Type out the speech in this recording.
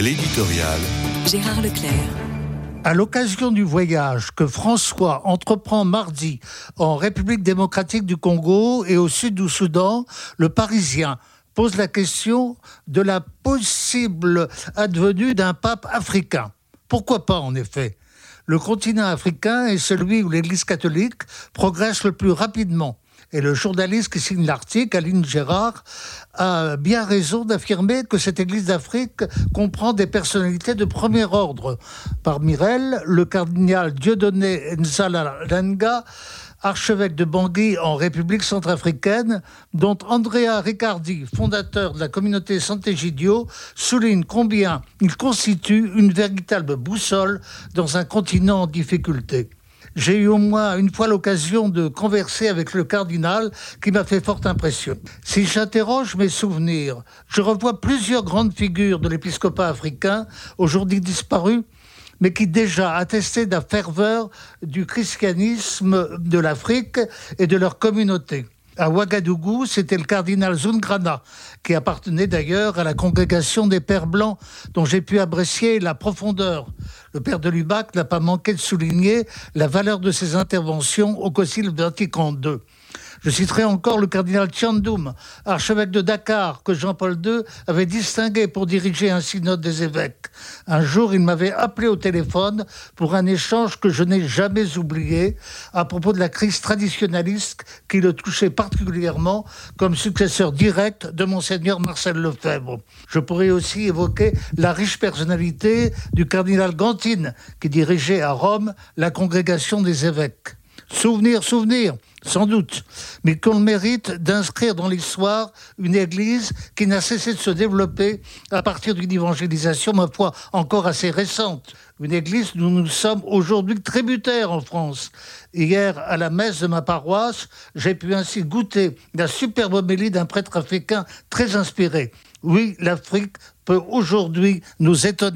L'éditorial. Gérard Leclerc. À l'occasion du voyage que François entreprend mardi en République démocratique du Congo et au sud du Soudan, le Parisien pose la question de la possible advenue d'un pape africain. Pourquoi pas en effet? Le continent africain est celui où l'Église catholique progresse le plus rapidement. Et le journaliste qui signe l'article, Aline Gérard, a bien raison d'affirmer que cette Église d'Afrique comprend des personnalités de premier ordre. Parmi elles, le cardinal Dieudonné Nzala archevêque de Bangui en République centrafricaine, dont Andrea Riccardi, fondateur de la communauté Sant'Egidio, souligne combien il constitue une véritable boussole dans un continent en difficulté. J'ai eu au moins une fois l'occasion de converser avec le cardinal qui m'a fait forte impression. Si j'interroge mes souvenirs, je revois plusieurs grandes figures de l'épiscopat africain, aujourd'hui disparues, mais qui déjà attestaient la ferveur du christianisme de l'Afrique et de leur communauté. À Ouagadougou, c'était le cardinal Zungrana, qui appartenait d'ailleurs à la congrégation des Pères Blancs, dont j'ai pu apprécier la profondeur. Le père de Lubac n'a pas manqué de souligner la valeur de ses interventions au Concile Vatican II. Je citerai encore le cardinal Tiandoum, archevêque de Dakar, que Jean-Paul II avait distingué pour diriger un synode des évêques. Un jour, il m'avait appelé au téléphone pour un échange que je n'ai jamais oublié à propos de la crise traditionnaliste qui le touchait particulièrement comme successeur direct de monseigneur Marcel Lefebvre. Je pourrais aussi évoquer la riche personnalité du cardinal Gantine qui dirigeait à Rome la congrégation des évêques. Souvenir, souvenir, sans doute, mais qu'on mérite d'inscrire dans l'histoire une Église qui n'a cessé de se développer à partir d'une évangélisation, ma foi, encore assez récente. Une Église dont nous sommes aujourd'hui tributaires en France. Hier, à la messe de ma paroisse, j'ai pu ainsi goûter la superbe homélie d'un prêtre africain très inspiré. Oui, l'Afrique peut aujourd'hui nous étonner.